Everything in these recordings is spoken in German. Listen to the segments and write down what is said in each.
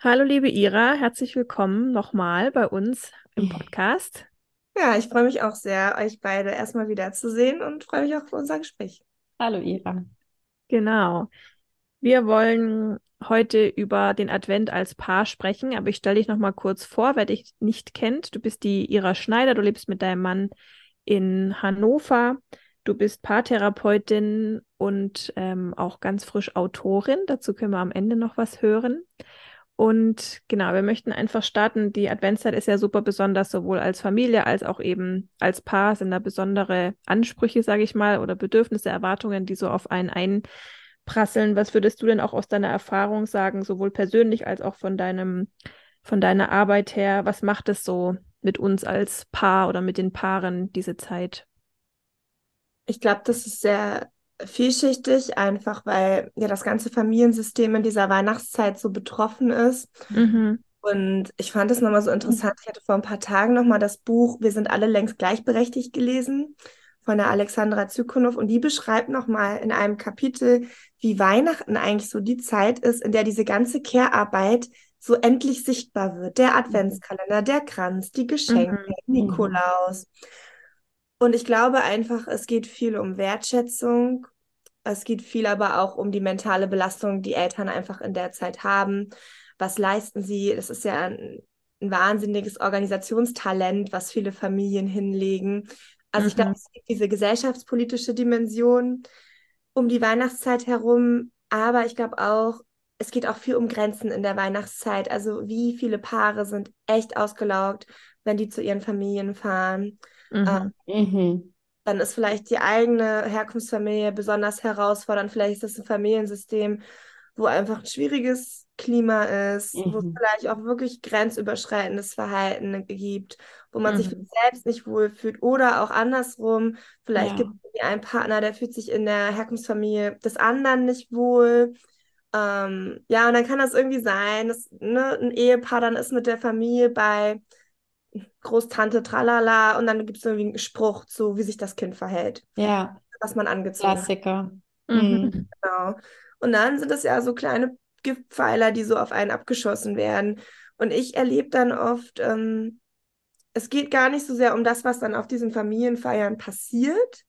Hallo liebe Ira, herzlich willkommen nochmal bei uns im Podcast. Ja, ich freue mich auch sehr, euch beide erstmal wieder zu sehen und freue mich auch auf unser Gespräch. Hallo Ira. Genau. Wir wollen heute über den Advent als Paar sprechen, aber ich stelle dich nochmal kurz vor, wer dich nicht kennt. Du bist die Ira Schneider, du lebst mit deinem Mann in Hannover. Du bist Paartherapeutin und ähm, auch ganz frisch Autorin. Dazu können wir am Ende noch was hören. Und genau, wir möchten einfach starten. Die Adventszeit ist ja super besonders, sowohl als Familie als auch eben als Paar sind da besondere Ansprüche, sage ich mal, oder Bedürfnisse, Erwartungen, die so auf einen einprasseln. Was würdest du denn auch aus deiner Erfahrung sagen, sowohl persönlich als auch von deinem, von deiner Arbeit her? Was macht es so mit uns als Paar oder mit den Paaren diese Zeit? Ich glaube, das ist sehr vielschichtig, einfach weil ja das ganze Familiensystem in dieser Weihnachtszeit so betroffen ist. Mhm. Und ich fand es nochmal so interessant. Ich hatte vor ein paar Tagen nochmal das Buch Wir sind alle längst gleichberechtigt gelesen von der Alexandra Zykonow und die beschreibt nochmal in einem Kapitel, wie Weihnachten eigentlich so die Zeit ist, in der diese ganze Care-Arbeit so endlich sichtbar wird. Der Adventskalender, der Kranz, die Geschenke, mhm. Nikolaus. Und ich glaube einfach, es geht viel um Wertschätzung. Es geht viel aber auch um die mentale Belastung, die Eltern einfach in der Zeit haben. Was leisten sie? Das ist ja ein, ein wahnsinniges Organisationstalent, was viele Familien hinlegen. Also mhm. ich glaube, es gibt diese gesellschaftspolitische Dimension um die Weihnachtszeit herum. Aber ich glaube auch, es geht auch viel um Grenzen in der Weihnachtszeit. Also wie viele Paare sind echt ausgelaugt, wenn die zu ihren Familien fahren. Mhm. Ähm, mhm. Dann ist vielleicht die eigene Herkunftsfamilie besonders herausfordernd. Vielleicht ist das ein Familiensystem, wo einfach ein schwieriges Klima ist, mhm. wo es vielleicht auch wirklich grenzüberschreitendes Verhalten gibt, wo man mhm. sich selbst nicht wohlfühlt oder auch andersrum. Vielleicht ja. gibt es einen Partner, der fühlt sich in der Herkunftsfamilie des anderen nicht wohl. Ähm, ja, und dann kann das irgendwie sein, dass ne, ein Ehepaar dann ist mit der Familie bei Großtante, tralala, und dann gibt es irgendwie einen Spruch zu, wie sich das Kind verhält. Ja. Was man angezogen Klassiker. hat. Klassiker. Mhm. Genau. Und dann sind es ja so kleine Giftpfeiler, die so auf einen abgeschossen werden. Und ich erlebe dann oft, ähm, es geht gar nicht so sehr um das, was dann auf diesen Familienfeiern passiert,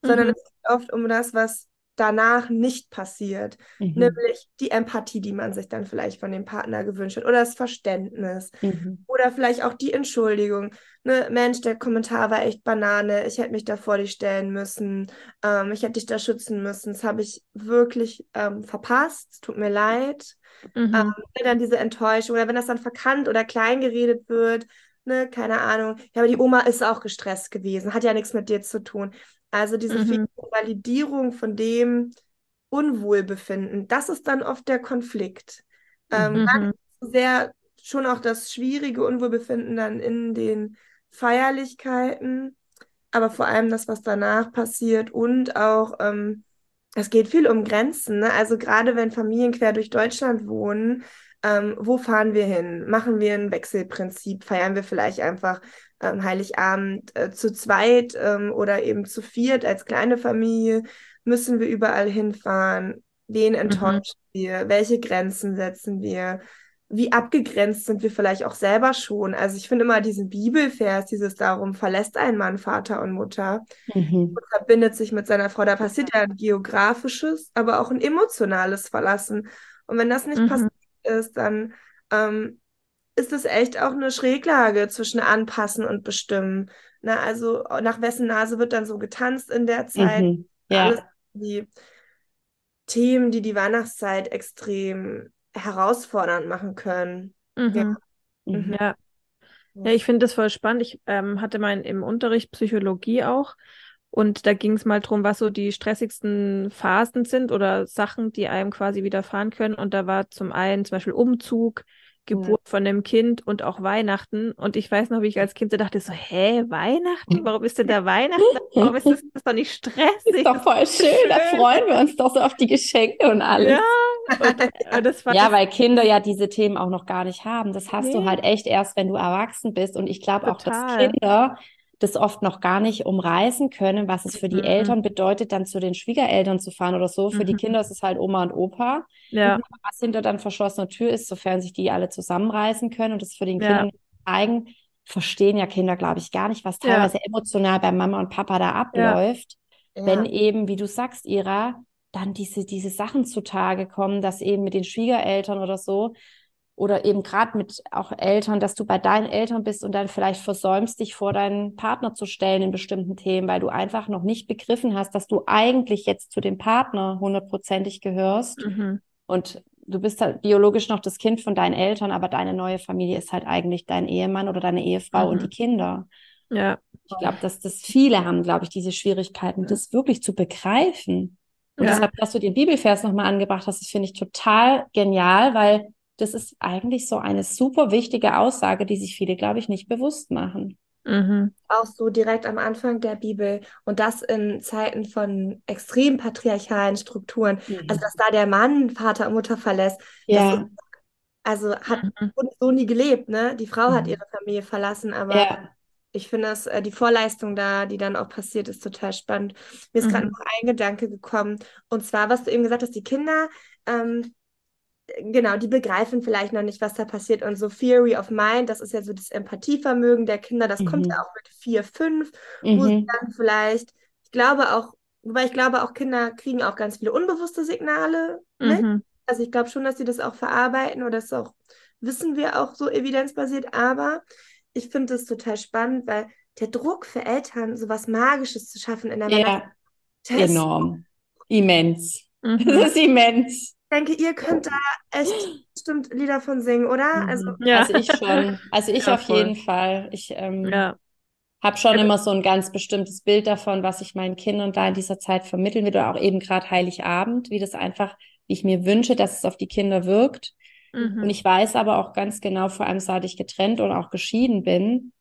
mhm. sondern es geht oft um das, was danach nicht passiert. Mhm. Nämlich die Empathie, die man sich dann vielleicht von dem Partner gewünscht hat oder das Verständnis mhm. oder vielleicht auch die Entschuldigung. Ne, Mensch, der Kommentar war echt Banane, ich hätte mich da vor dich stellen müssen, ähm, ich hätte dich da schützen müssen, das habe ich wirklich ähm, verpasst, tut mir leid. Mhm. Ähm, dann diese Enttäuschung oder wenn das dann verkannt oder klein geredet wird, ne, keine Ahnung. Ja, aber die Oma ist auch gestresst gewesen, hat ja nichts mit dir zu tun. Also diese mhm. Validierung von dem Unwohlbefinden, das ist dann oft der Konflikt. Ähm, mhm. Gar sehr schon auch das schwierige Unwohlbefinden dann in den Feierlichkeiten, aber vor allem das, was danach passiert und auch, ähm, es geht viel um Grenzen. Ne? Also gerade wenn Familien quer durch Deutschland wohnen, ähm, wo fahren wir hin? Machen wir ein Wechselprinzip? Feiern wir vielleicht einfach ähm, Heiligabend äh, zu zweit ähm, oder eben zu viert als kleine Familie? Müssen wir überall hinfahren? Wen mhm. enttäuschen mhm. wir? Welche Grenzen setzen wir? wie abgegrenzt sind wir vielleicht auch selber schon. Also ich finde immer diesen Bibelvers, dieses darum, verlässt ein Mann Vater und Mutter mhm. und verbindet sich mit seiner Frau. Da passiert ja ein geografisches, aber auch ein emotionales Verlassen. Und wenn das nicht mhm. passiert ist, dann ähm, ist es echt auch eine Schräglage zwischen anpassen und bestimmen. Na, also nach wessen Nase wird dann so getanzt in der Zeit. Mhm. Ja. Alles die Themen, die die Weihnachtszeit extrem herausfordernd machen können. Mhm. Ja. Mhm. ja. Ja, ich finde das voll spannend. Ich ähm, hatte mein im Unterricht Psychologie auch und da ging es mal drum, was so die stressigsten Phasen sind oder Sachen, die einem quasi widerfahren können. Und da war zum einen zum Beispiel Umzug, Geburt ja. von dem Kind und auch Weihnachten. Und ich weiß noch, wie ich als Kind so dachte, so, hä, Weihnachten? Warum ist denn da Weihnachten? Warum ist das, das ist doch nicht stressig? Das ist doch voll schön. schön. Da freuen wir uns doch so auf die Geschenke und alles. Ja, und, und ja weil Kinder ja diese Themen auch noch gar nicht haben. Das hast nee. du halt echt erst, wenn du erwachsen bist. Und ich glaube auch, dass Kinder das oft noch gar nicht umreißen können, was es für die mhm. Eltern bedeutet, dann zu den Schwiegereltern zu fahren oder so. Für mhm. die Kinder ist es halt Oma und Opa. Ja. Und was hinter dann verschlossener Tür ist, sofern sich die alle zusammenreißen können und das für den ja. Kindern zeigen, verstehen ja Kinder, glaube ich, gar nicht, was teilweise ja. emotional bei Mama und Papa da abläuft. Wenn eben, wie du sagst, Ira, dann diese, diese Sachen zutage kommen, dass eben mit den Schwiegereltern oder so oder eben gerade mit auch Eltern, dass du bei deinen Eltern bist und dann vielleicht versäumst, dich vor deinen Partner zu stellen in bestimmten Themen, weil du einfach noch nicht begriffen hast, dass du eigentlich jetzt zu dem Partner hundertprozentig gehörst. Mhm. Und du bist halt biologisch noch das Kind von deinen Eltern, aber deine neue Familie ist halt eigentlich dein Ehemann oder deine Ehefrau mhm. und die Kinder. Ja. Ich glaube, dass das viele haben, glaube ich, diese Schwierigkeiten, das wirklich zu begreifen. Und ja. deshalb, dass du den Bibelvers nochmal angebracht hast, das finde ich total genial, weil das ist eigentlich so eine super wichtige Aussage, die sich viele, glaube ich, nicht bewusst machen. Mhm. Auch so direkt am Anfang der Bibel und das in Zeiten von extrem patriarchalen Strukturen. Mhm. Also, dass da der Mann Vater und Mutter verlässt. Ja. Ist, also hat mhm. so nie gelebt, ne? Die Frau hat mhm. ihre Familie verlassen, aber ja. ich finde, dass äh, die Vorleistung da, die dann auch passiert, ist total spannend. Mir ist gerade mhm. noch ein Gedanke gekommen. Und zwar, was du eben gesagt hast, die Kinder ähm, genau, die begreifen vielleicht noch nicht, was da passiert. Und so Theory of Mind, das ist ja so das Empathievermögen der Kinder, das mhm. kommt ja auch mit vier, fünf, mhm. wo sie mhm. dann vielleicht, ich glaube auch, wobei ich glaube, auch Kinder kriegen auch ganz viele unbewusste Signale mhm. Also ich glaube schon, dass sie das auch verarbeiten oder das auch, wissen wir auch so evidenzbasiert, aber ich finde es total spannend, weil der Druck für Eltern, so was Magisches zu schaffen in der Ja, enorm. Immens. Das ist immens denke, ihr könnt da echt bestimmt Lieder von singen, oder? Mhm. Also, ja. also ich schon. Also ich ja, auf voll. jeden Fall. Ich ähm, ja. habe schon immer so ein ganz bestimmtes Bild davon, was ich meinen Kindern da in dieser Zeit vermitteln will. Oder auch eben gerade Heiligabend, wie das einfach, wie ich mir wünsche, dass es auf die Kinder wirkt. Mhm. Und ich weiß aber auch ganz genau, vor allem seit ich getrennt und auch geschieden bin,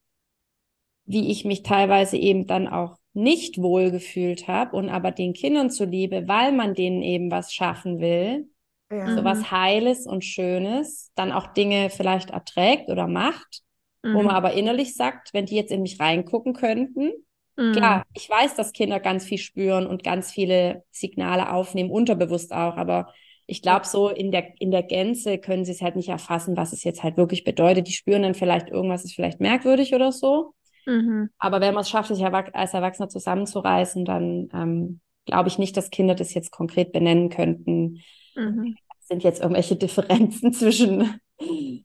wie ich mich teilweise eben dann auch nicht wohlgefühlt habe und aber den Kindern zuliebe, weil man denen eben was schaffen will, ja. so was mhm. Heiles und Schönes, dann auch Dinge vielleicht erträgt oder macht, mhm. wo man aber innerlich sagt, wenn die jetzt in mich reingucken könnten, mhm. klar, ich weiß, dass Kinder ganz viel spüren und ganz viele Signale aufnehmen, unterbewusst auch, aber ich glaube, so in der, in der Gänze können sie es halt nicht erfassen, was es jetzt halt wirklich bedeutet. Die spüren dann vielleicht irgendwas ist vielleicht merkwürdig oder so. Mhm. Aber wenn man es schafft, sich als Erwachsener zusammenzureißen, dann ähm, glaube ich nicht, dass Kinder das jetzt konkret benennen könnten, Mhm. Sind jetzt irgendwelche Differenzen zwischen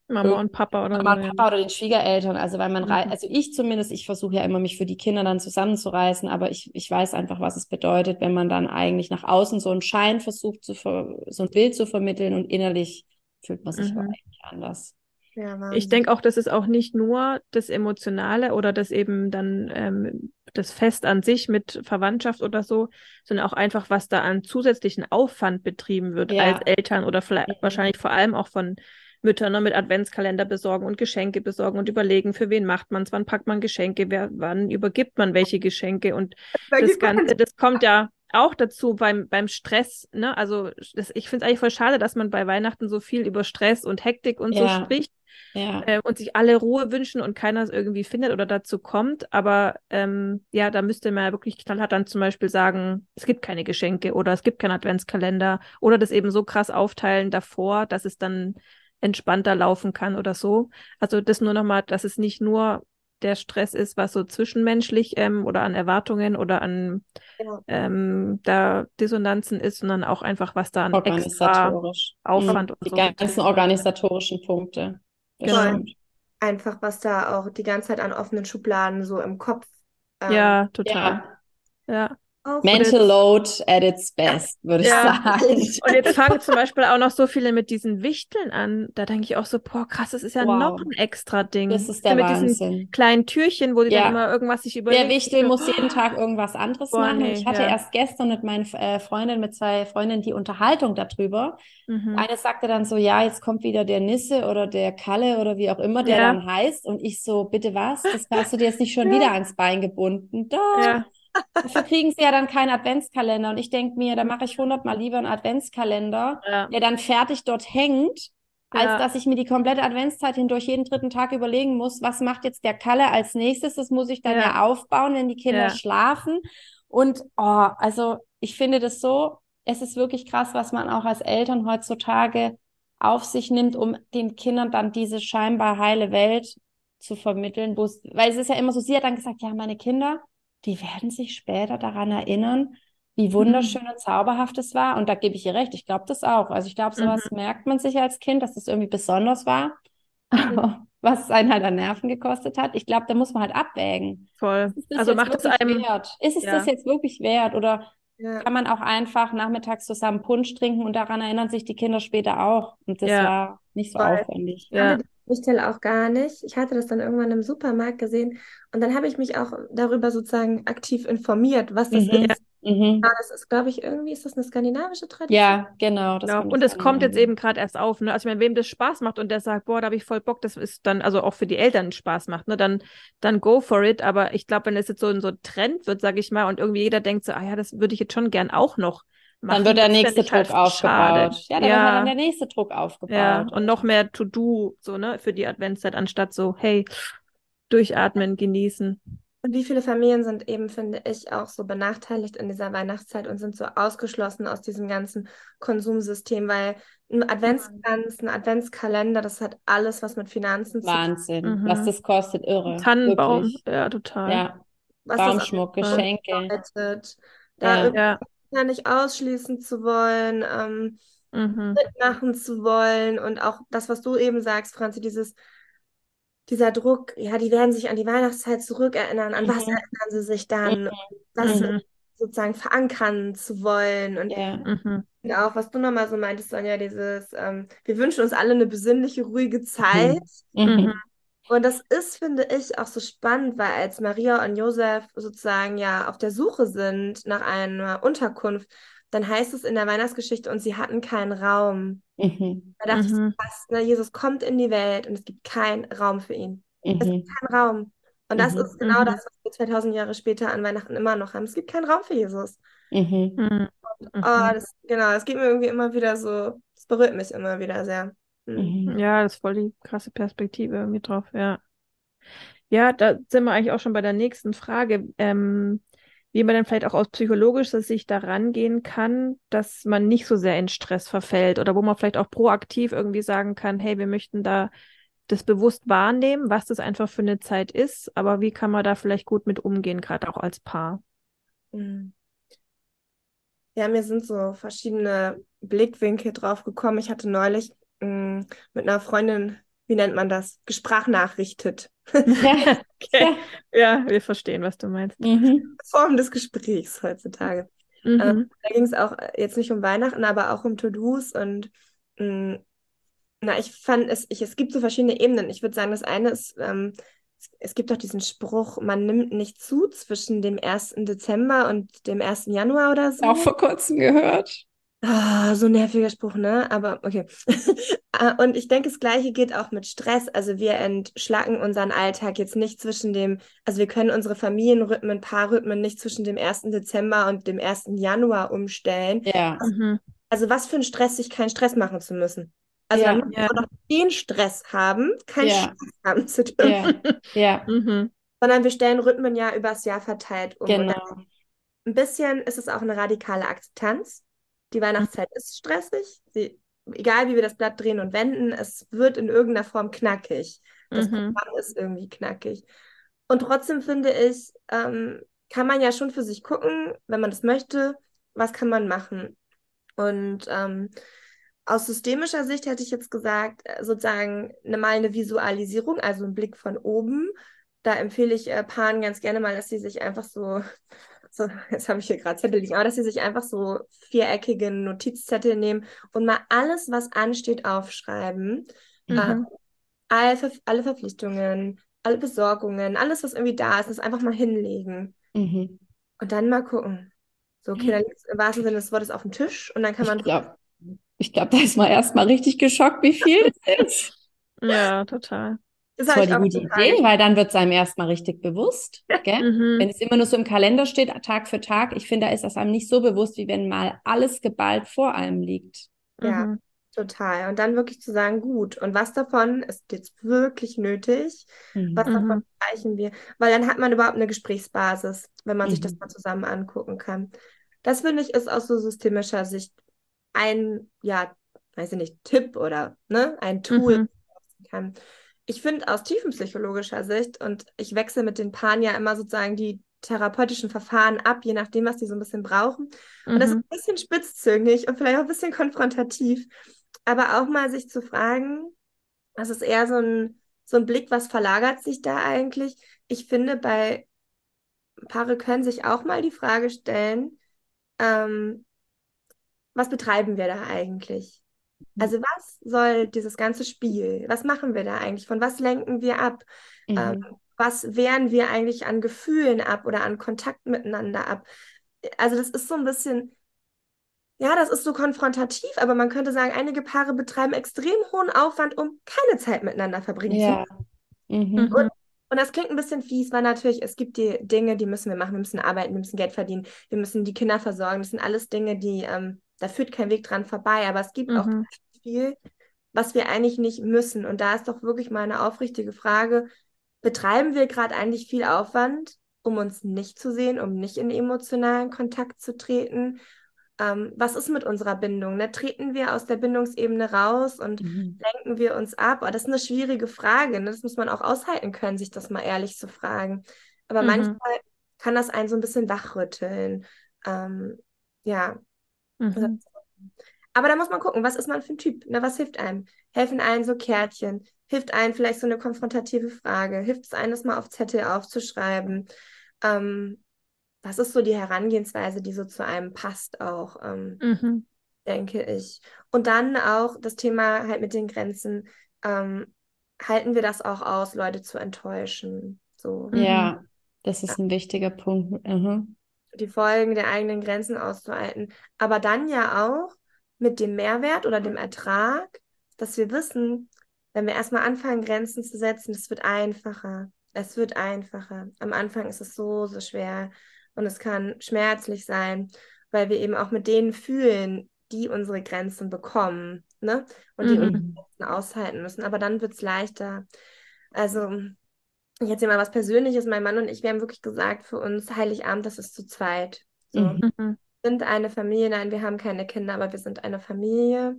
Mama und Papa oder Mama und Papa oder den Schwiegereltern. Also weil man mhm. also ich zumindest, ich versuche ja immer, mich für die Kinder dann zusammenzureißen, aber ich, ich weiß einfach, was es bedeutet, wenn man dann eigentlich nach außen so einen Schein versucht, zu so ein Bild zu vermitteln und innerlich fühlt man sich mhm. eigentlich anders. Ja, ich denke auch, das ist auch nicht nur das Emotionale oder das eben dann ähm, das Fest an sich mit Verwandtschaft oder so, sondern auch einfach, was da an zusätzlichen Aufwand betrieben wird ja. als Eltern oder vielleicht mhm. wahrscheinlich vor allem auch von Müttern ne, mit Adventskalender besorgen und Geschenke besorgen und überlegen, für wen macht man es, wann packt man Geschenke, wer, wann übergibt man welche Geschenke und das Ganze, das kommt ja auch dazu beim, beim Stress, ne? Also das, ich finde es eigentlich voll schade, dass man bei Weihnachten so viel über Stress und Hektik und ja. so spricht. Ja. Äh, und sich alle Ruhe wünschen und keiner es irgendwie findet oder dazu kommt. Aber ähm, ja, da müsste man ja wirklich knallhart dann zum Beispiel sagen, es gibt keine Geschenke oder es gibt keinen Adventskalender oder das eben so krass aufteilen davor, dass es dann entspannter laufen kann oder so. Also das nur nochmal, dass es nicht nur der Stress ist, was so zwischenmenschlich ähm, oder an Erwartungen oder an ja. ähm, da Dissonanzen ist, sondern auch einfach, was da an extra Aufwand und Die so ganzen organisatorischen Punkte. Genau. Einfach, was da auch die ganze Zeit an offenen Schubladen so im Kopf. Ähm, ja, total. Ja. ja. Mental Load at its best, würde ich ja. sagen. Und jetzt fangen zum Beispiel auch noch so viele mit diesen Wichteln an. Da denke ich auch so, boah, krass, das ist ja wow. noch ein extra Ding. Das ist der mit Wahnsinn. diesen kleinen Türchen, wo sie ja. dann immer irgendwas sich überlegen. Der Wichtel muss jeden Tag irgendwas anderes boah, machen. Nee, ich hatte ja. erst gestern mit meinen äh, Freundinnen, mit zwei Freundinnen die Unterhaltung darüber. Mhm. Eine sagte dann so, ja, jetzt kommt wieder der Nisse oder der Kalle oder wie auch immer der dann heißt. Und ich so, bitte was? Das hast du dir jetzt nicht schon wieder ans Bein gebunden. Doch. Dafür kriegen sie ja dann keinen Adventskalender. Und ich denke mir, da mache ich hundertmal lieber einen Adventskalender, ja. der dann fertig dort hängt, als ja. dass ich mir die komplette Adventszeit hindurch jeden dritten Tag überlegen muss, was macht jetzt der Kalle als nächstes? Das muss ich dann ja, ja aufbauen, wenn die Kinder schlafen. Und oh, also ich finde das so, es ist wirklich krass, was man auch als Eltern heutzutage auf sich nimmt, um den Kindern dann diese scheinbar heile Welt zu vermitteln. Weil es ist ja immer so, sie hat dann gesagt, ja, meine Kinder, die werden sich später daran erinnern, wie wunderschön mhm. und zauberhaft es war. Und da gebe ich ihr recht, ich glaube das auch. Also ich glaube, sowas mhm. merkt man sich als Kind, dass das irgendwie besonders war. Aber was es einen halt an Nerven gekostet hat, ich glaube, da muss man halt abwägen. Voll. Also macht es einem wert? Ist es ja. das jetzt wirklich wert? Oder ja. kann man auch einfach nachmittags zusammen Punsch trinken und daran erinnern sich die Kinder später auch? Und das ja. war nicht so Voll. aufwendig. Ja. Michtel auch gar nicht. Ich hatte das dann irgendwann im Supermarkt gesehen und dann habe ich mich auch darüber sozusagen aktiv informiert, was das mhm. ist. Mhm. Ah, das ist, glaube ich, irgendwie ist das eine skandinavische Tradition. Ja, genau. ja, und es kommt jetzt eben gerade erst auf. Ne? Also ich meine, wem das Spaß macht und der sagt, boah, da habe ich voll Bock, das ist dann, also auch für die Eltern Spaß macht, ne? dann, dann go for it. Aber ich glaube, wenn es jetzt so ein so Trend wird, sage ich mal, und irgendwie jeder denkt so, ah ja, das würde ich jetzt schon gern auch noch Machen. Dann wird der nächste Druck halt aufgebaut. Schade. Ja, dann ja. wird dann der nächste Druck aufgebaut. Ja, und noch mehr To-Do, so, ne, für die Adventszeit, anstatt so, hey, durchatmen, genießen. Und wie viele Familien sind eben, finde ich, auch so benachteiligt in dieser Weihnachtszeit und sind so ausgeschlossen aus diesem ganzen Konsumsystem, weil ein Adventskranz, ein Adventskalender, das hat alles, was mit Finanzen zu tun hat. Wahnsinn, mhm. was das kostet, irre. Tannenbaum, wirklich. ja, total. Ja, was Baumschmuck, Geschenke. Da ja ja nicht ausschließen zu wollen, ähm, mhm. mitmachen zu wollen und auch das, was du eben sagst, Franzi, dieses dieser Druck, ja, die werden sich an die Weihnachtszeit zurückerinnern, an mhm. was erinnern sie sich dann, mhm. das mhm. sozusagen verankern zu wollen und, ja. Mhm. und auch, was du nochmal so meintest, Sonja, dieses, ähm, wir wünschen uns alle eine besinnliche, ruhige Zeit. Und das ist, finde ich, auch so spannend, weil als Maria und Josef sozusagen ja auf der Suche sind nach einer Unterkunft, dann heißt es in der Weihnachtsgeschichte, und sie hatten keinen Raum. Mhm. Da dachte mhm. ich fast, ne, Jesus kommt in die Welt und es gibt keinen Raum für ihn. Mhm. Es gibt keinen Raum. Und das mhm. ist genau mhm. das, was wir 2000 Jahre später an Weihnachten immer noch haben. Es gibt keinen Raum für Jesus. Mhm. Und, oh, das, genau, das geht mir irgendwie immer wieder so, das berührt mich immer wieder sehr. Mhm. Ja, das ist voll die krasse Perspektive irgendwie drauf, ja. Ja, da sind wir eigentlich auch schon bei der nächsten Frage, ähm, wie man dann vielleicht auch aus psychologischer Sicht da rangehen kann, dass man nicht so sehr in Stress verfällt oder wo man vielleicht auch proaktiv irgendwie sagen kann, hey, wir möchten da das bewusst wahrnehmen, was das einfach für eine Zeit ist, aber wie kann man da vielleicht gut mit umgehen, gerade auch als Paar? Mhm. Ja, mir sind so verschiedene Blickwinkel drauf gekommen. Ich hatte neulich mh, mm, mit einer Freundin, wie nennt man das, gesprachnachrichtet. Ja, okay. ja, wir verstehen, was du meinst. Mhm. Form des Gesprächs heutzutage. Mhm. Ähm, da ging es auch jetzt nicht um Weihnachten, aber auch um To-Dos und mh, mm, na, ich fand es, ich, es gibt so verschiedene Ebenen. Ich würde sagen, das eine ist, ähm, es, es gibt doch diesen Spruch, man nimmt nicht zu zwischen dem 1. Dezember und dem 1. Januar oder so. Auch vor kurzem gehört. Ah, so ein nerviger Spruch, ne? Aber okay. Ah, und ich denke, das Gleiche geht auch mit Stress. Also wir entschlacken unseren Alltag jetzt nicht zwischen dem, also wir können unsere Familienrhythmen, Paarrhythmen nicht zwischen dem 1. Dezember und dem 1. Januar umstellen. Ja. Also, mhm. also was für ein Stress, sich keinen Stress machen zu müssen. Also ja, dann ja. noch den Stress haben, keinen ja. Stress haben zu dürfen. Ja. ja. Mhm. Sondern wir stellen Rhythmen ja übers Jahr verteilt um. Genau. Ein bisschen ist es auch eine radikale Akzeptanz die Weihnachtszeit ist stressig. Sie egal wie wir das Blatt drehen und wenden, es wird in irgendeiner Form knackig. Das mhm. Programm ist irgendwie knackig. Und trotzdem finde ich, ähm, kann man ja schon für sich gucken, wenn man das möchte, was kann man machen. Und ähm, aus systemischer Sicht hätte ich jetzt gesagt, äh, sozusagen eine, mal eine Visualisierung, also ein Blick von oben. Da empfehle ich äh, Paaren ganz gerne mal, dass sie sich einfach so, so jetzt habe ich hier gerade Zettel liegen, aber dass sie sich einfach so viereckige Notizzettel nehmen und mal alles, was ansteht, aufschreiben. Mhm. Äh, alle, Ver alle Verpflichtungen, alle Besorgungen, alles, was irgendwie da ist, das einfach mal hinlegen. Mhm. Und dann mal gucken. So, okay, dann liegt es im wahrsten Sinne des Wortes auf dem Tisch und dann kann man. Ich glaube, ich glaub, da ist man erstmal richtig geschockt, wie viel es ist. Ja, total. Das ist voll die gute Idee, weil dann wird es einem erstmal richtig bewusst. Mhm. Wenn es immer nur so im Kalender steht, Tag für Tag, ich finde, da ist das einem nicht so bewusst, wie wenn mal alles geballt vor einem liegt. Ja. Mhm. Total. Und dann wirklich zu sagen, gut, und was davon ist jetzt wirklich nötig? Mhm. Was davon mhm. erreichen wir? Weil dann hat man überhaupt eine Gesprächsbasis, wenn man mhm. sich das mhm. mal zusammen angucken kann. Das finde ich ist aus so systemischer Sicht ein, ja, weiß ich nicht, Tipp oder ne, ein Tool. Mhm. Kann. Ich finde aus tiefenpsychologischer Sicht, und ich wechsle mit den Paaren ja immer sozusagen die therapeutischen Verfahren ab, je nachdem, was die so ein bisschen brauchen. Und das ist ein bisschen spitzzüngig und vielleicht auch ein bisschen konfrontativ aber auch mal sich zu fragen, das ist eher so ein, so ein Blick, was verlagert sich da eigentlich? Ich finde, bei Paare können sich auch mal die Frage stellen, ähm, was betreiben wir da eigentlich? Mhm. Also was soll dieses ganze Spiel? Was machen wir da eigentlich? Von was lenken wir ab? Mhm. Ähm, was wehren wir eigentlich an Gefühlen ab oder an Kontakt miteinander ab? Also das ist so ein bisschen ja, das ist so konfrontativ, aber man könnte sagen, einige Paare betreiben extrem hohen Aufwand, um keine Zeit miteinander verbringen ja. zu können. Mhm. Und, und, das klingt ein bisschen fies, weil natürlich, es gibt die Dinge, die müssen wir machen. Wir müssen arbeiten, wir müssen Geld verdienen, wir müssen die Kinder versorgen. Das sind alles Dinge, die, ähm, da führt kein Weg dran vorbei. Aber es gibt mhm. auch viel, was wir eigentlich nicht müssen. Und da ist doch wirklich mal eine aufrichtige Frage, betreiben wir gerade eigentlich viel Aufwand, um uns nicht zu sehen, um nicht in emotionalen Kontakt zu treten? ähm, was ist mit unserer Bindung? Ne? Treten wir aus der Bindungsebene raus und mhm. lenken wir uns ab? Oh, das ist eine schwierige Frage. Ne? Das muss man auch aushalten können, sich das mal ehrlich zu fragen. Aber mhm. manchmal kann das einen so ein bisschen wachrütteln. Ähm, ja. Mhm. Aber da muss man gucken, was ist man für ein Typ? Ne? Was hilft einem? Helfen einem so Kärtchen? Hilft einem vielleicht so eine konfrontative Frage? Hilft es einem, das mal auf Zettel aufzuschreiben? Ähm, das ist so die Herangehensweise, die so zu einem passt auch, ähm, mhm. denke ich. Und dann auch das Thema halt mit den Grenzen. Ähm, halten wir das auch aus, Leute zu enttäuschen? So. Ja, das ist ein wichtiger Punkt. Mhm. Die Folgen der eigenen Grenzen auszuhalten. Aber dann ja auch mit dem Mehrwert oder dem Ertrag, dass wir wissen, wenn wir erstmal anfangen, Grenzen zu setzen, es wird einfacher. Es wird einfacher. Am Anfang ist es so, so schwer. Und es kann schmerzlich sein, weil wir eben auch mit denen fühlen, die unsere Grenzen bekommen, ne? Und die mhm. unsere Grenzen aushalten müssen. Aber dann wird es leichter. Also, ich erzähle mal was Persönliches. Mein Mann und ich, wir haben wirklich gesagt, für uns Heiligabend, das ist zu zweit. So. Mhm. Wir sind eine Familie, nein, wir haben keine Kinder, aber wir sind eine Familie.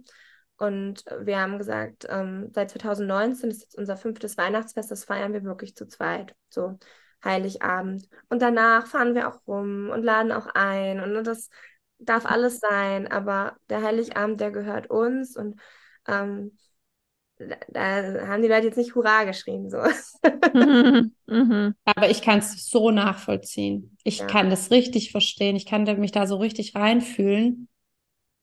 Und wir haben gesagt, ähm, seit 2019 ist jetzt unser fünftes Weihnachtsfest, das feiern wir wirklich zu zweit. So. Heiligabend. Und danach fahren wir auch rum und laden auch ein. Und das darf alles sein, aber der Heiligabend, der gehört uns und ähm, da haben die Leute jetzt nicht Hurra geschrien. So. Mhm, mhm. Aber ich kann es so nachvollziehen. Ich ja. kann das richtig verstehen. Ich kann mich da so richtig reinfühlen,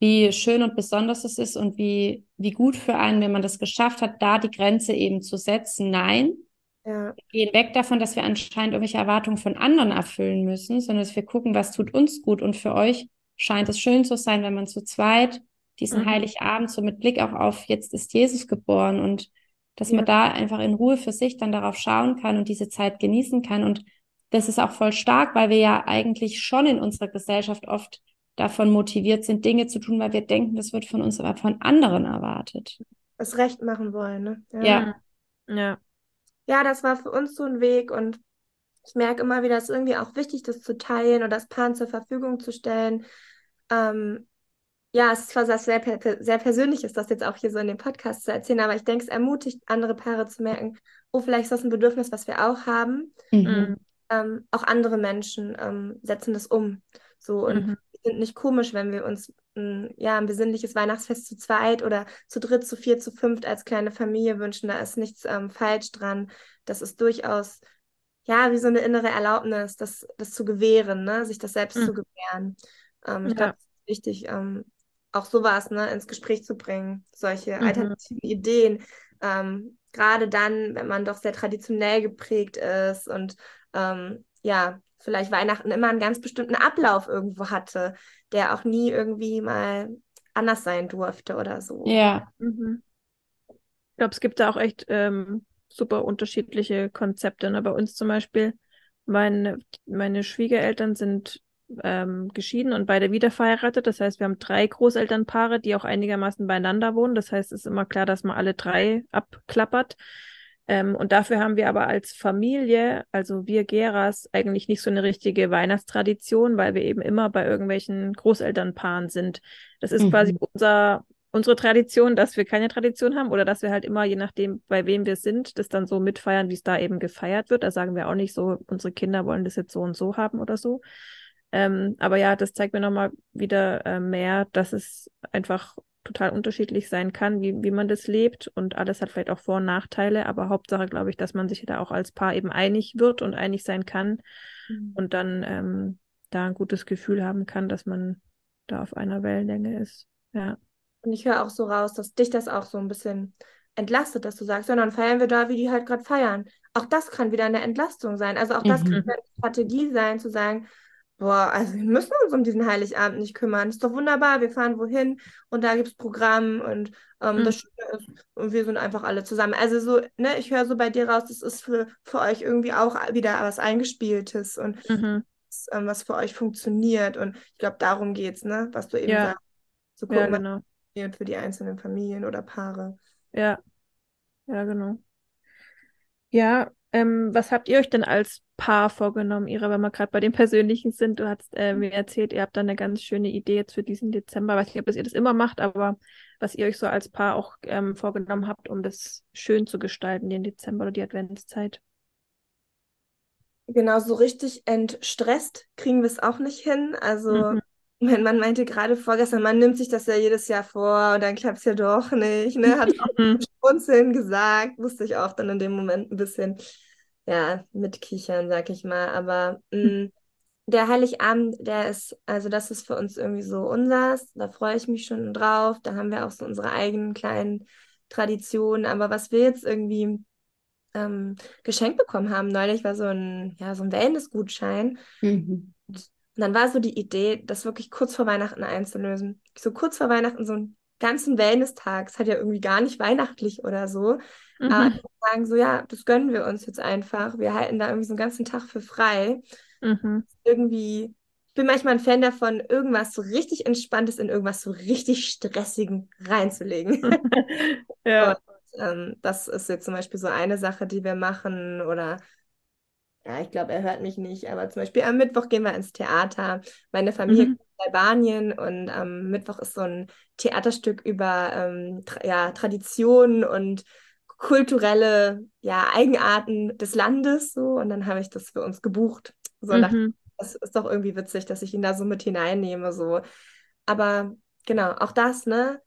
wie schön und besonders es ist und wie, wie gut für einen, wenn man das geschafft hat, da die Grenze eben zu setzen. Nein, ja. Wir gehen weg davon, dass wir anscheinend irgendwelche Erwartungen von anderen erfüllen müssen, sondern dass wir gucken, was tut uns gut. Und für euch scheint es schön zu sein, wenn man zu zweit diesen mhm. Heiligabend so mit Blick auch auf jetzt ist Jesus geboren und dass ja. man da einfach in Ruhe für sich dann darauf schauen kann und diese Zeit genießen kann. Und das ist auch voll stark, weil wir ja eigentlich schon in unserer Gesellschaft oft davon motiviert sind, Dinge zu tun, weil wir denken, das wird von uns aber von anderen erwartet. Das Recht machen wollen, ne? Ja. Ja. ja ja, das war für uns so ein Weg und ich merke immer wieder, es ist irgendwie auch wichtig, das zu teilen und das Paaren zur Verfügung zu stellen. Ähm, ja, es ist zwar sehr, sehr persönlich ist, das jetzt auch hier so in dem Podcast zu erzählen, aber ich denke, es ermutigt andere Paare zu merken, oh, vielleicht ist das ein Bedürfnis, was wir auch haben. Mhm. Ähm, auch andere Menschen ähm, setzen das um. So und mhm. sind nicht komisch, wenn wir uns ein, ja, ein besinnliches Weihnachtsfest zu zweit oder zu dritt, zu vier, zu fünft als kleine Familie wünschen. Da ist nichts ähm, falsch dran. Das ist durchaus ja, wie so eine innere Erlaubnis, das, das zu gewähren, ne? sich das selbst mhm. zu gewähren. Ähm, ich ja. glaube, wichtig, ähm, auch sowas ne, ins Gespräch zu bringen, solche mhm. alternativen Ideen. Ähm, Gerade dann, wenn man doch sehr traditionell geprägt ist und ähm, ja, vielleicht Weihnachten immer einen ganz bestimmten Ablauf irgendwo hatte, der auch nie irgendwie mal anders sein durfte oder so. Ja. Mhm. Ich glaube, es gibt da auch echt ähm, super unterschiedliche Konzepte. Ne? Bei uns zum Beispiel, meine, meine Schwiegereltern sind ähm, geschieden und beide wieder verheiratet. Das heißt, wir haben drei Großelternpaare, die auch einigermaßen beieinander wohnen. Das heißt, es ist immer klar, dass man alle drei abklappert. Ähm, und dafür haben wir aber als Familie, also wir Geras, eigentlich nicht so eine richtige Weihnachtstradition, weil wir eben immer bei irgendwelchen Großelternpaaren sind. Das ist mhm. quasi unser, unsere Tradition, dass wir keine Tradition haben oder dass wir halt immer, je nachdem, bei wem wir sind, das dann so mitfeiern, wie es da eben gefeiert wird. Da sagen wir auch nicht so, unsere Kinder wollen das jetzt so und so haben oder so. Ähm, aber ja, das zeigt mir nochmal wieder äh, mehr, dass es einfach total unterschiedlich sein kann, wie, wie man das lebt. Und alles hat vielleicht auch Vor- und Nachteile. Aber Hauptsache, glaube ich, dass man sich da auch als Paar eben einig wird und einig sein kann mhm. und dann ähm, da ein gutes Gefühl haben kann, dass man da auf einer Wellenlänge ist. Ja. Und ich höre auch so raus, dass dich das auch so ein bisschen entlastet, dass du sagst, ja, dann feiern wir da, wie die halt gerade feiern. Auch das kann wieder eine Entlastung sein. Also auch das mhm. kann eine Strategie sein, zu sagen, Boah, also wir müssen uns um diesen Heiligabend nicht kümmern. Ist doch wunderbar, wir fahren wohin und da gibt es Programm und ähm, mhm. das Schöne ist, und wir sind einfach alle zusammen. Also so, ne, ich höre so bei dir raus, das ist für, für euch irgendwie auch wieder was Eingespieltes und mhm. was, ähm, was für euch funktioniert. Und ich glaube, darum geht es, ne, was du eben ja. sagst. Zu gucken, ja, genau. was funktioniert für die einzelnen Familien oder Paare. Ja, ja, genau. Ja, ähm, was habt ihr euch denn als Paar vorgenommen, Ira, wenn wir gerade bei den Persönlichen sind? Du hast äh, mir erzählt, ihr habt da eine ganz schöne Idee jetzt für diesen Dezember. Ich weiß nicht, ob ihr das immer macht, aber was ihr euch so als Paar auch ähm, vorgenommen habt, um das schön zu gestalten, den Dezember oder die Adventszeit. Genau, so richtig entstresst kriegen wir es auch nicht hin. Also mhm. mein Mann meinte gerade vorgestern, man nimmt sich das ja jedes Jahr vor und dann klappt es ja doch nicht. Ne? Hat auch Schmunzeln gesagt, wusste ich auch dann in dem Moment ein bisschen ja, mitkichern, sag ich mal. Aber mh, hm. der Heiligabend, der ist, also das ist für uns irgendwie so unsers. Da freue ich mich schon drauf. Da haben wir auch so unsere eigenen kleinen Traditionen. Aber was wir jetzt irgendwie ähm, geschenkt bekommen haben, neulich war so ein, ja, so ein Wellness-Gutschein. Mhm. Und dann war so die Idee, das wirklich kurz vor Weihnachten einzulösen. So kurz vor Weihnachten so einen ganzen Wellness-Tag. Es hat ja irgendwie gar nicht weihnachtlich oder so. Mhm. Aber sagen so, ja, das gönnen wir uns jetzt einfach. Wir halten da irgendwie so einen ganzen Tag für frei. Mhm. Irgendwie, ich bin manchmal ein Fan davon, irgendwas so richtig Entspanntes in irgendwas so richtig Stressigen reinzulegen. ja. Und, ähm, das ist jetzt zum Beispiel so eine Sache, die wir machen. Oder ja, ich glaube, er hört mich nicht, aber zum Beispiel am Mittwoch gehen wir ins Theater. Meine Familie mhm. kommt aus Albanien und am Mittwoch ist so ein Theaterstück über ähm, tra ja, Traditionen und kulturelle ja, Eigenarten des Landes so und dann habe ich das für uns gebucht. So, mhm. dachte, das ist doch irgendwie witzig, dass ich ihn da so mit hineinnehme. So. Aber genau, auch das, ne?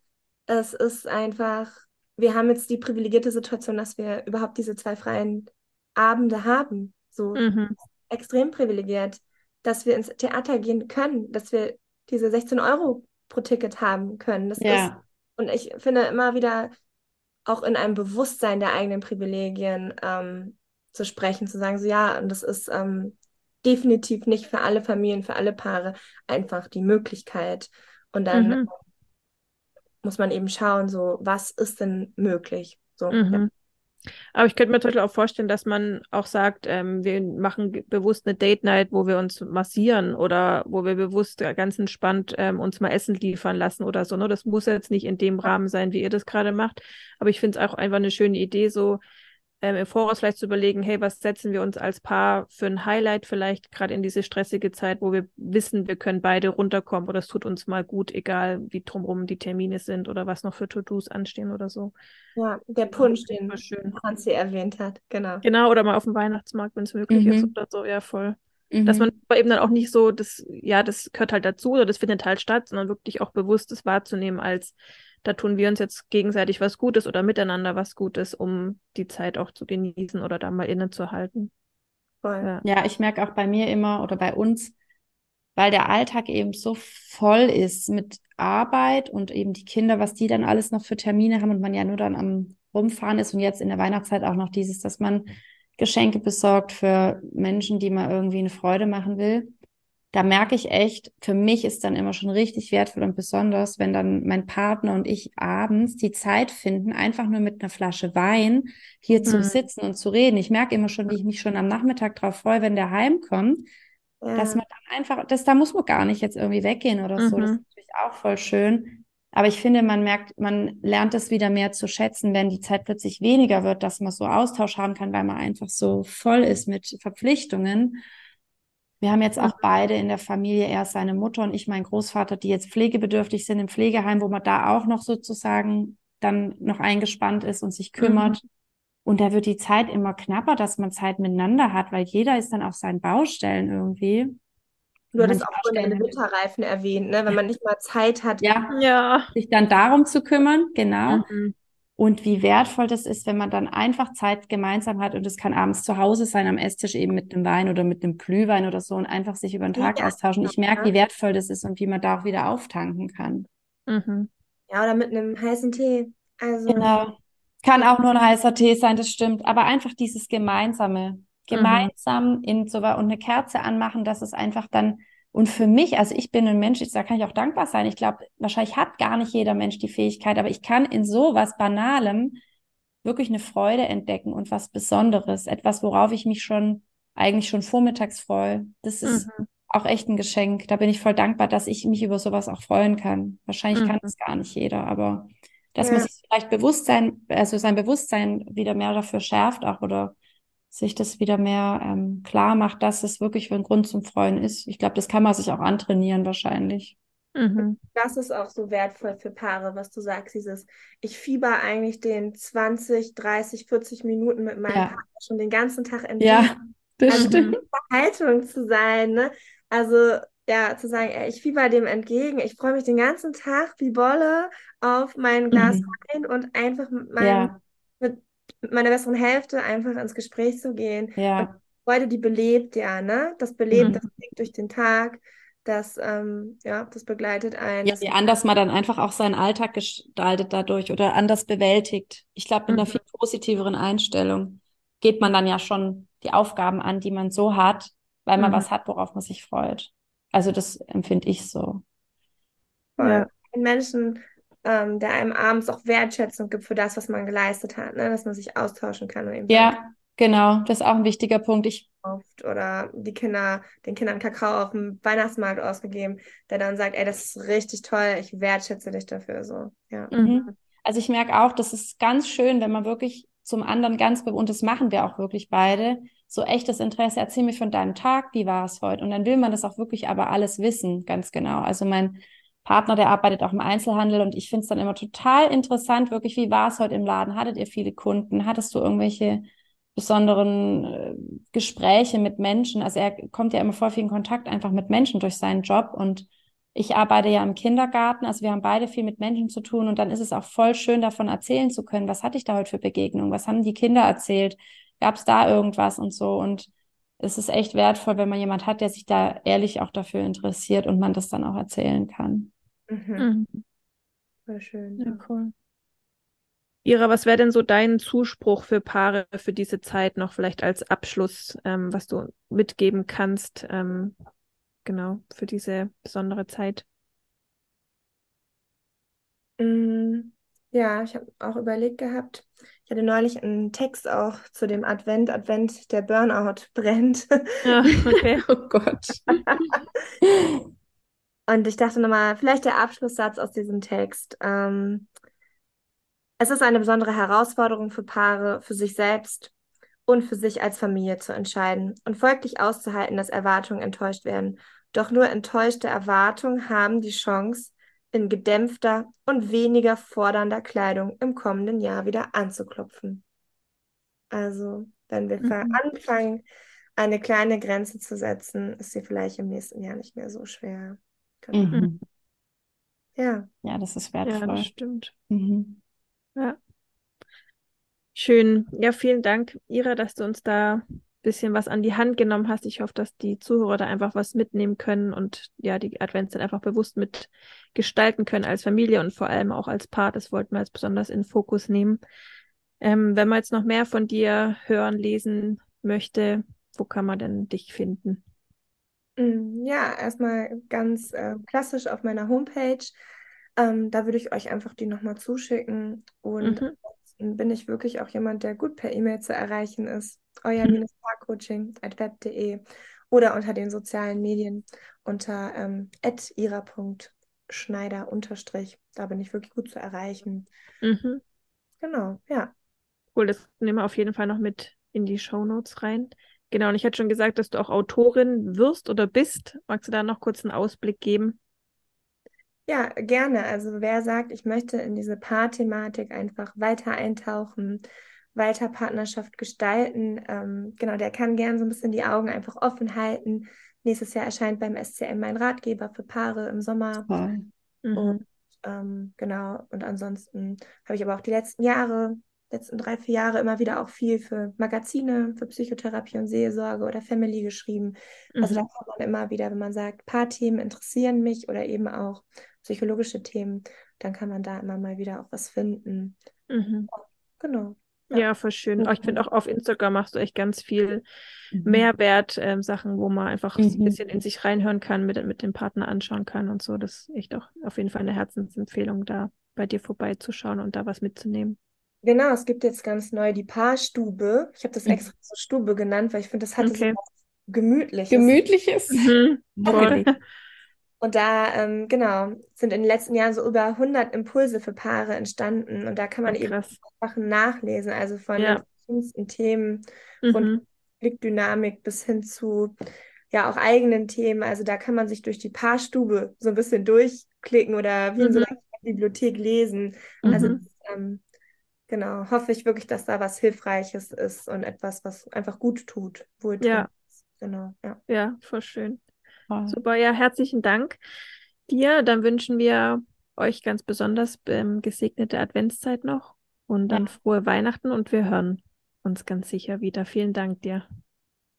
Es ist einfach, wir haben jetzt die privilegierte Situation, dass wir überhaupt diese zwei freien Abende haben. So mhm. extrem privilegiert, dass wir ins Theater gehen können, dass wir diese 16 Euro pro Ticket haben können. Das ja. ist, und ich finde immer wieder, auch in einem Bewusstsein der eigenen Privilegien ähm, zu sprechen, zu sagen, so ja, und das ist ähm, definitiv nicht für alle Familien, für alle Paare einfach die Möglichkeit. Und dann mhm. muss man eben schauen, so was ist denn möglich? So, mhm. ja. Aber ich könnte mir zum Beispiel auch vorstellen, dass man auch sagt, ähm, wir machen bewusst eine Date Night, wo wir uns massieren oder wo wir bewusst ganz entspannt ähm, uns mal Essen liefern lassen oder so. Ne? Das muss jetzt nicht in dem Rahmen sein, wie ihr das gerade macht. Aber ich finde es auch einfach eine schöne Idee, so ähm, im Voraus vielleicht zu überlegen, hey, was setzen wir uns als Paar für ein Highlight vielleicht gerade in diese stressige Zeit, wo wir wissen, wir können beide runterkommen oder es tut uns mal gut, egal wie drumherum die Termine sind oder was noch für To-Dos anstehen oder so. Ja, der Punsch, den Franzi erwähnt hat, genau. Genau, oder mal auf dem Weihnachtsmarkt, wenn es möglich mhm. ist oder so, ja, voll. Mhm. Dass man aber eben dann auch nicht so, das, ja, das gehört halt dazu oder das findet halt statt, sondern wirklich auch bewusst das wahrzunehmen als da tun wir uns jetzt gegenseitig was Gutes oder miteinander was Gutes, um die Zeit auch zu genießen oder da mal innezuhalten. Ja. ja, ich merke auch bei mir immer oder bei uns, weil der Alltag eben so voll ist mit Arbeit und eben die Kinder, was die dann alles noch für Termine haben und man ja nur dann am Rumfahren ist und jetzt in der Weihnachtszeit auch noch dieses, dass man Geschenke besorgt für Menschen, die man irgendwie eine Freude machen will da merke ich echt, für mich ist dann immer schon richtig wertvoll und besonders, wenn dann mein Partner und ich abends die Zeit finden, einfach nur mit einer Flasche Wein hier mhm. zu sitzen und zu reden. Ich merke immer schon, wie ich mich schon am Nachmittag darauf freue, wenn der heimkommt, ja. dass man dann einfach, das, da muss man gar nicht jetzt irgendwie weggehen oder mhm. so. Das ist mhm. natürlich auch voll schön. Aber ich finde, man merkt, man lernt es wieder mehr zu schätzen, wenn die Zeit plötzlich weniger wird, dass man so Austausch haben kann, weil man einfach so voll ist mit Verpflichtungen. Wir haben jetzt auch beide in der Familie, erst seine Mutter und ich, mein Großvater, die jetzt pflegebedürftig sind im Pflegeheim, wo man da auch noch sozusagen dann noch eingespannt ist und sich kümmert. Mhm. Und da wird die Zeit immer knapper, dass man Zeit miteinander hat, weil jeder ist dann auf seinen Baustellen irgendwie. Du hattest auch schon deine Winterreifen erwähnt, ne? wenn man nicht mal Zeit hat. Ja, ja. sich dann darum zu kümmern, genau. Mhm und wie wertvoll das ist, wenn man dann einfach Zeit gemeinsam hat und es kann abends zu Hause sein, am Esstisch eben mit einem Wein oder mit einem Glühwein oder so und einfach sich über den Tag ja, austauschen. Ich merke, wie wertvoll das ist und wie man da auch wieder auftanken kann. Mhm. Ja, oder mit einem heißen Tee. Also. Genau. Kann auch nur ein heißer Tee sein, das stimmt. Aber einfach dieses Gemeinsame. Mhm. Gemeinsam mhm. in so und eine Kerze anmachen, dass es einfach dann und für mich, also ich bin ein Mensch, da kann ich auch dankbar sein. Ich glaube, wahrscheinlich hat gar nicht jeder Mensch die Fähigkeit, aber ich kann in so was Banalem wirklich eine Freude entdecken und was Besonderes. Etwas, worauf ich mich schon eigentlich schon vormittags freue. Das ist mhm. auch echt ein Geschenk. Da bin ich voll dankbar, dass ich mich über sowas auch freuen kann. Wahrscheinlich mhm. kann das gar nicht jeder, aber dass ja. man sich vielleicht Bewusstsein, also sein Bewusstsein wieder mehr dafür schärft auch oder sich das wieder mehr ähm, klar macht, dass es wirklich für einen Grund zum Freuen ist. Ich glaube, das kann man sich auch antrainieren wahrscheinlich. Mhm. Das ist auch so wertvoll für Paare, was du sagst, dieses, ich fieber eigentlich den 20, 30, 40 Minuten mit meinem ja. Partner schon den ganzen Tag entgegen. Ja, das also stimmt. Haltung zu sein, ne? Also ja, zu sagen, ich fieber dem entgegen, ich freue mich den ganzen Tag wie Bolle auf mein Glas mhm. Wein und einfach mit meinem ja mit meiner besseren Hälfte einfach ins Gespräch zu gehen. Ja. Und Freude, die belebt ja, ne? Das belebt, mhm. das belebt durch den Tag, das, ähm, ja, das begleitet einen. Ja, wie anders man dann einfach auch seinen Alltag gestaltet dadurch oder anders bewältigt. Ich glaube, mit mhm. einer viel positiveren Einstellung geht man dann ja schon die Aufgaben an, die man so hat, weil man mhm. was hat, worauf man sich freut. Also das empfinde ich so. Ja. Menschen ähm, der einem abends auch Wertschätzung gibt für das, was man geleistet hat, ne? dass man sich austauschen kann. Und eben ja, genau, das ist auch ein wichtiger Punkt. Ich oder die Kinder, den Kindern Kakao auf dem Weihnachtsmarkt ausgegeben, der dann sagt, ey, das ist richtig toll, ich wertschätze dich dafür so. Ja. Mhm. Also ich merke auch, das ist ganz schön, wenn man wirklich zum anderen ganz und das machen wir auch wirklich beide, so echtes Interesse, erzähl mir von deinem Tag, wie war es heute? Und dann will man das auch wirklich aber alles wissen, ganz genau. Also mein Partner, der arbeitet auch im Einzelhandel und ich finde es dann immer total interessant, wirklich, wie war es heute im Laden? Hattet ihr viele Kunden? Hattest du irgendwelche besonderen äh, Gespräche mit Menschen? Also er kommt ja immer voll viel in Kontakt einfach mit Menschen durch seinen Job und ich arbeite ja im Kindergarten, also wir haben beide viel mit Menschen zu tun und dann ist es auch voll schön, davon erzählen zu können, was hatte ich da heute für Begegnungen, was haben die Kinder erzählt, gab es da irgendwas und so und es ist echt wertvoll, wenn man jemand hat, der sich da ehrlich auch dafür interessiert und man das dann auch erzählen kann. Mhm. Mhm. Voll schön. Ja, cool. Ira, was wäre denn so dein Zuspruch für Paare für diese Zeit noch vielleicht als Abschluss, ähm, was du mitgeben kannst, ähm, genau, für diese besondere Zeit? Mm, ja, ich habe auch überlegt gehabt, ich hatte neulich einen Text auch zu dem Advent, Advent, der Burnout brennt. Ja, okay, oh Gott. Und ich dachte nochmal, vielleicht der Abschlusssatz aus diesem Text. Ähm, Es ist eine besondere Herausforderung für Paare, für sich selbst und für sich als Familie zu entscheiden und folglich auszuhalten, dass Erwartungen enttäuscht werden. Doch nur enttäuschte Erwartungen haben die Chance, in gedämpfter und weniger fordernder Kleidung im kommenden Jahr wieder anzuklopfen. Also, wenn wir mhm. anfangen, eine kleine Grenze zu setzen, ist sie vielleicht im nächsten Jahr nicht mehr so schwer. Genau. Mhm. Ja. Ja, das ist wertvoll. Ja, das stimmt. Mhm. Ja. Schön. Ja, vielen Dank, Ira, dass du uns da ein bisschen was an die Hand genommen hast. Ich hoffe, dass die Zuhörer da einfach was mitnehmen können und ja, die Adventszeit einfach bewusst mitgestalten können als Familie und vor allem auch als Paar. Das wollten wir jetzt besonders in Fokus nehmen. Ähm, wenn man jetzt noch mehr von dir hören, lesen möchte, wo kann man denn dich finden? Mm, ja, erstmal ganz äh, klassisch auf meiner Homepage. Ähm, da würde ich euch einfach die nochmal zuschicken. Und mhm. bin ich wirklich auch jemand, der gut per E-Mail zu erreichen ist. Euer-Paarcoaching at web.de oder unter den sozialen Medien unter ähm, ira.schneider unterstrich. Da bin ich wirklich gut zu erreichen. Mhm. Genau, ja. Cool, das nehmen wir auf jeden Fall noch mit in die Show Notes rein. Genau, und ich hatte schon gesagt, dass du auch Autorin wirst oder bist. Magst du da noch kurz einen Ausblick geben? Ja, gerne. Also wer sagt, ich möchte in diese Paarthematik einfach weiter eintauchen, weiter Partnerschaft gestalten, ähm, genau, der kann gerne so ein bisschen die Augen einfach offen halten. Nächstes Jahr erscheint beim SCM mein Ratgeber für Paare im Sommer. Mhm. Und ähm, genau, und ansonsten habe ich aber auch die letzten Jahre letzten drei, vier Jahre immer wieder auch viel für Magazine, für Psychotherapie und Seelsorge oder Family geschrieben. Also mhm. Also da kann man immer wieder, wenn man sagt, Paarthemen interessieren mich oder eben auch psychologische Themen, dann kann man da immer mal wieder auch was finden. Mhm. Genau. Ja, ja voll schön. Oh, ich finde auch auf Instagram machst du echt ganz viel mhm. Mehrwert-Sachen, ähm, wo man einfach mhm. ein bisschen in sich reinhören kann, mit, mit dem Partner anschauen kann und so. Das ist echt auch auf jeden Fall eine Herzensempfehlung, da bei dir vorbeizuschauen und da was mitzunehmen. Genau, es gibt jetzt ganz neu die Paarstube. Ich habe das mhm. extra so Stube genannt, weil ich finde, das hatte okay. so gemütliches. Gemütliches. Mhm. Und da, ähm, genau, sind in den letzten Jahren so über 100 Impulse für Paare entstanden. Und da kann man oh, eben Sachen nachlesen, also von ja. den verschiedensten Themen, mhm. von Blickdynamik bis hin zu ja auch eigenen Themen. Also da kann man sich durch die Paarstube so ein bisschen durchklicken oder wie in so mhm. einer Bibliothek lesen. Also mhm. das, ähm, genau, hoffe ich wirklich, dass da was Hilfreiches ist und etwas, was einfach gut tut, wohltuend ja. Genau, ja. Ja, voll schön. Wow. Super, ja, herzlichen Dank dir. Dann wünschen wir euch ganz besonders ähm, gesegnete Adventszeit noch und dann ja. frohe Weihnachten und wir hören uns ganz sicher wieder. Vielen Dank dir.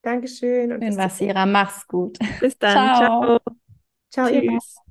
Dankeschön. Und Schön was, Ira. Mach's gut. Bis dann. Ciao. Ciao, Ciao Tschüss.